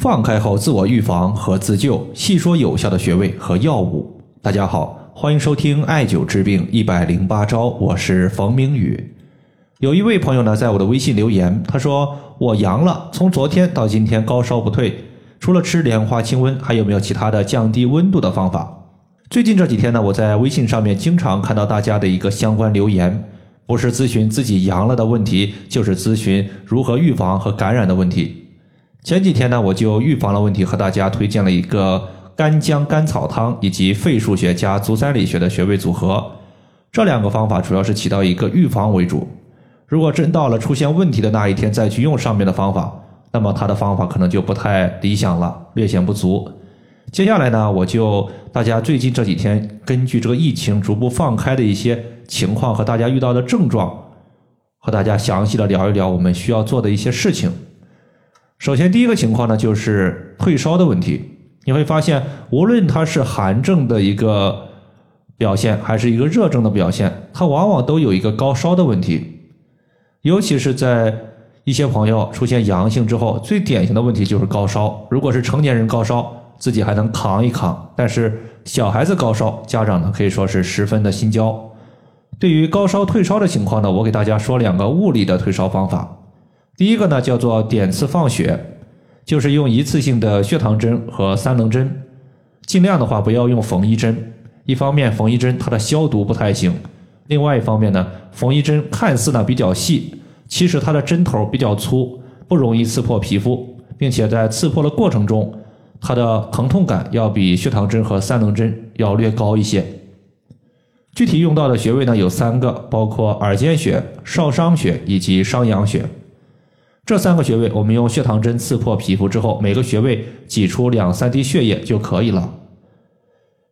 放开后自我预防和自救，细说有效的穴位和药物。大家好，欢迎收听艾灸治病一百零八招，我是冯明宇。有一位朋友呢，在我的微信留言，他说我阳了，从昨天到今天高烧不退，除了吃莲花清瘟，还有没有其他的降低温度的方法？最近这几天呢，我在微信上面经常看到大家的一个相关留言，不是咨询自己阳了的问题，就是咨询如何预防和感染的问题。前几天呢，我就预防了问题，和大家推荐了一个干姜甘草汤以及肺腧穴加足三里穴的穴位组合。这两个方法主要是起到一个预防为主。如果真到了出现问题的那一天再去用上面的方法，那么它的方法可能就不太理想了，略显不足。接下来呢，我就大家最近这几天根据这个疫情逐步放开的一些情况和大家遇到的症状，和大家详细的聊一聊我们需要做的一些事情。首先，第一个情况呢，就是退烧的问题。你会发现，无论它是寒症的一个表现，还是一个热症的表现，它往往都有一个高烧的问题。尤其是在一些朋友出现阳性之后，最典型的问题就是高烧。如果是成年人高烧，自己还能扛一扛；但是小孩子高烧，家长呢可以说是十分的心焦。对于高烧退烧的情况呢，我给大家说两个物理的退烧方法。第一个呢叫做点刺放血，就是用一次性的血糖针和三棱针，尽量的话不要用缝衣针。一方面缝衣针它的消毒不太行，另外一方面呢缝衣针看似呢比较细，其实它的针头比较粗，不容易刺破皮肤，并且在刺破的过程中，它的疼痛感要比血糖针和三棱针要略高一些。具体用到的穴位呢有三个，包括耳尖穴、少商穴以及商阳穴。这三个穴位，我们用血糖针刺破皮肤之后，每个穴位挤出两三滴血液就可以了。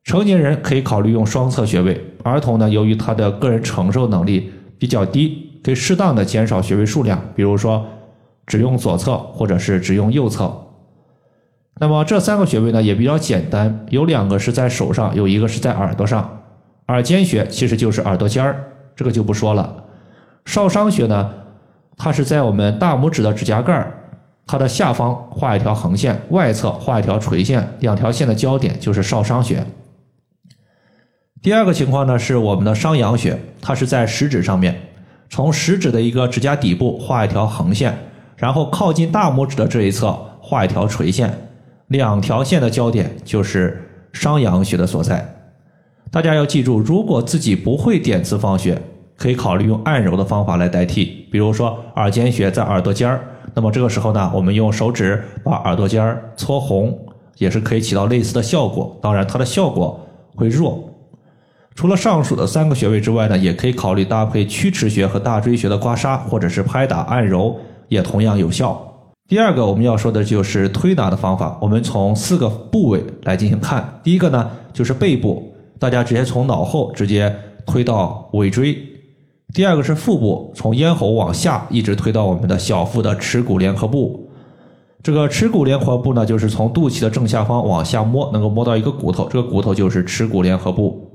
成年人可以考虑用双侧穴位，儿童呢，由于他的个人承受能力比较低，可以适当的减少穴位数量，比如说只用左侧或者是只用右侧。那么这三个穴位呢也比较简单，有两个是在手上，有一个是在耳朵上。耳尖穴其实就是耳朵尖儿，这个就不说了。少商穴呢？它是在我们大拇指的指甲盖儿，它的下方画一条横线，外侧画一条垂线，两条线的交点就是少商穴。第二个情况呢是我们的商阳穴，它是在食指上面，从食指的一个指甲底部画一条横线，然后靠近大拇指的这一侧画一条垂线，两条线的交点就是商阳穴的所在。大家要记住，如果自己不会点刺放血。可以考虑用按揉的方法来代替，比如说耳尖穴在耳朵尖儿，那么这个时候呢，我们用手指把耳朵尖儿搓红，也是可以起到类似的效果。当然，它的效果会弱。除了上述的三个穴位之外呢，也可以考虑搭配曲池穴和大椎穴的刮痧或者是拍打按揉，也同样有效。第二个我们要说的就是推拿的方法，我们从四个部位来进行看。第一个呢就是背部，大家直接从脑后直接推到尾椎。第二个是腹部，从咽喉往下一直推到我们的小腹的耻骨联合部。这个耻骨联合部呢，就是从肚脐的正下方往下摸，能够摸到一个骨头，这个骨头就是耻骨联合部。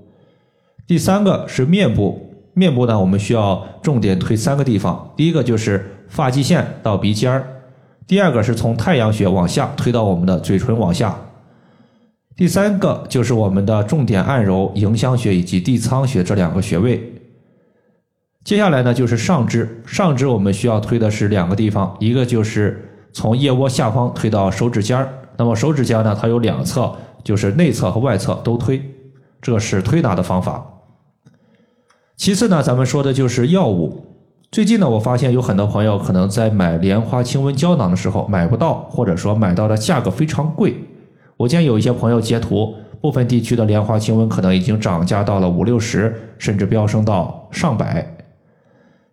第三个是面部，面部呢，我们需要重点推三个地方。第一个就是发际线到鼻尖儿，第二个是从太阳穴往下推到我们的嘴唇往下，第三个就是我们的重点按揉迎香穴以及地仓穴这两个穴位。接下来呢，就是上肢。上肢我们需要推的是两个地方，一个就是从腋窝下方推到手指尖儿。那么手指尖呢，它有两侧，就是内侧和外侧都推。这是推拿的方法。其次呢，咱们说的就是药物。最近呢，我发现有很多朋友可能在买莲花清瘟胶囊的时候买不到，或者说买到的价格非常贵。我见有一些朋友截图，部分地区的莲花清瘟可能已经涨价到了五六十，甚至飙升到上百。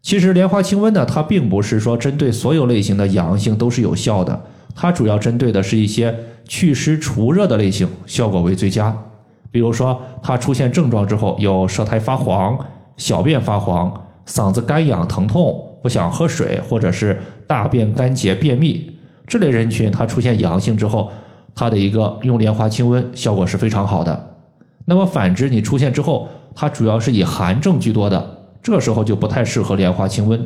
其实莲花清瘟呢，它并不是说针对所有类型的阳性都是有效的，它主要针对的是一些祛湿除热的类型，效果为最佳。比如说，它出现症状之后有舌苔发黄、小便发黄、嗓子干痒疼痛、不想喝水，或者是大便干结便秘这类人群，它出现阳性之后，它的一个用莲花清瘟效果是非常好的。那么反之，你出现之后，它主要是以寒症居多的。这时候就不太适合莲花清瘟，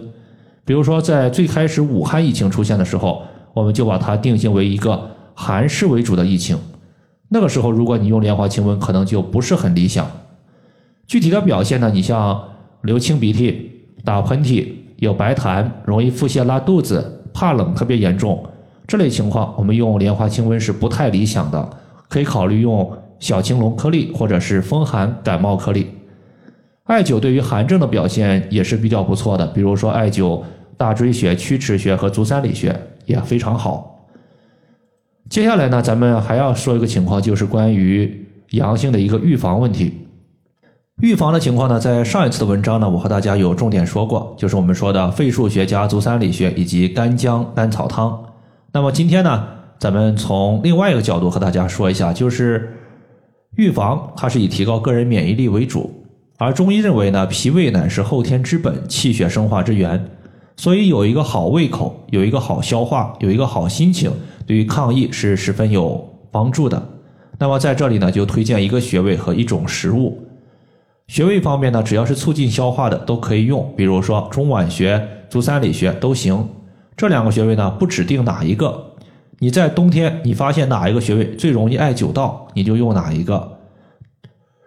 比如说在最开始武汉疫情出现的时候，我们就把它定性为一个寒湿为主的疫情，那个时候如果你用莲花清瘟，可能就不是很理想。具体的表现呢，你像流清鼻涕、打喷嚏、有白痰、容易腹泻、拉肚子、怕冷特别严重这类情况，我们用莲花清瘟是不太理想的，可以考虑用小青龙颗粒或者是风寒感冒颗粒。艾灸对于寒症的表现也是比较不错的，比如说艾灸大椎穴、曲池穴和足三里穴也非常好。接下来呢，咱们还要说一个情况，就是关于阳性的一个预防问题。预防的情况呢，在上一次的文章呢，我和大家有重点说过，就是我们说的肺腧穴加足三里穴以及干姜甘草汤。那么今天呢，咱们从另外一个角度和大家说一下，就是预防它是以提高个人免疫力为主。而中医认为呢，脾胃乃是后天之本，气血生化之源，所以有一个好胃口，有一个好消化，有一个好心情，对于抗疫是十分有帮助的。那么在这里呢，就推荐一个穴位和一种食物。穴位方面呢，只要是促进消化的都可以用，比如说中脘穴、足三里穴都行。这两个穴位呢，不指定哪一个。你在冬天，你发现哪一个穴位最容易艾灸到，你就用哪一个。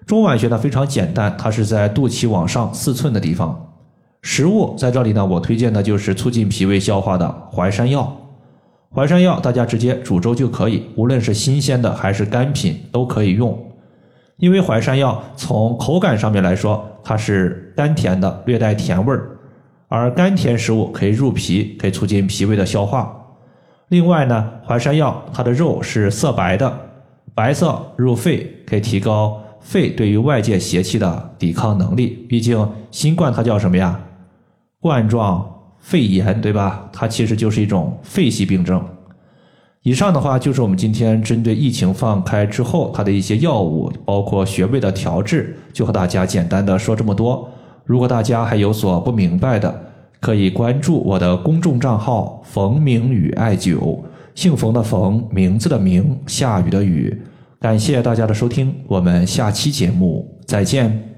中脘穴呢非常简单，它是在肚脐往上四寸的地方。食物在这里呢，我推荐的就是促进脾胃消化的淮山药。淮山药大家直接煮粥就可以，无论是新鲜的还是干品都可以用。因为淮山药从口感上面来说，它是甘甜的，略带甜味儿，而甘甜食物可以入脾，可以促进脾胃的消化。另外呢，淮山药它的肉是色白的，白色入肺，可以提高。肺对于外界邪气的抵抗能力，毕竟新冠它叫什么呀？冠状肺炎，对吧？它其实就是一种肺系病症。以上的话就是我们今天针对疫情放开之后它的一些药物，包括穴位的调治，就和大家简单的说这么多。如果大家还有所不明白的，可以关注我的公众账号“冯明宇艾灸”，姓冯的冯，名字的名，下雨的雨。感谢大家的收听，我们下期节目再见。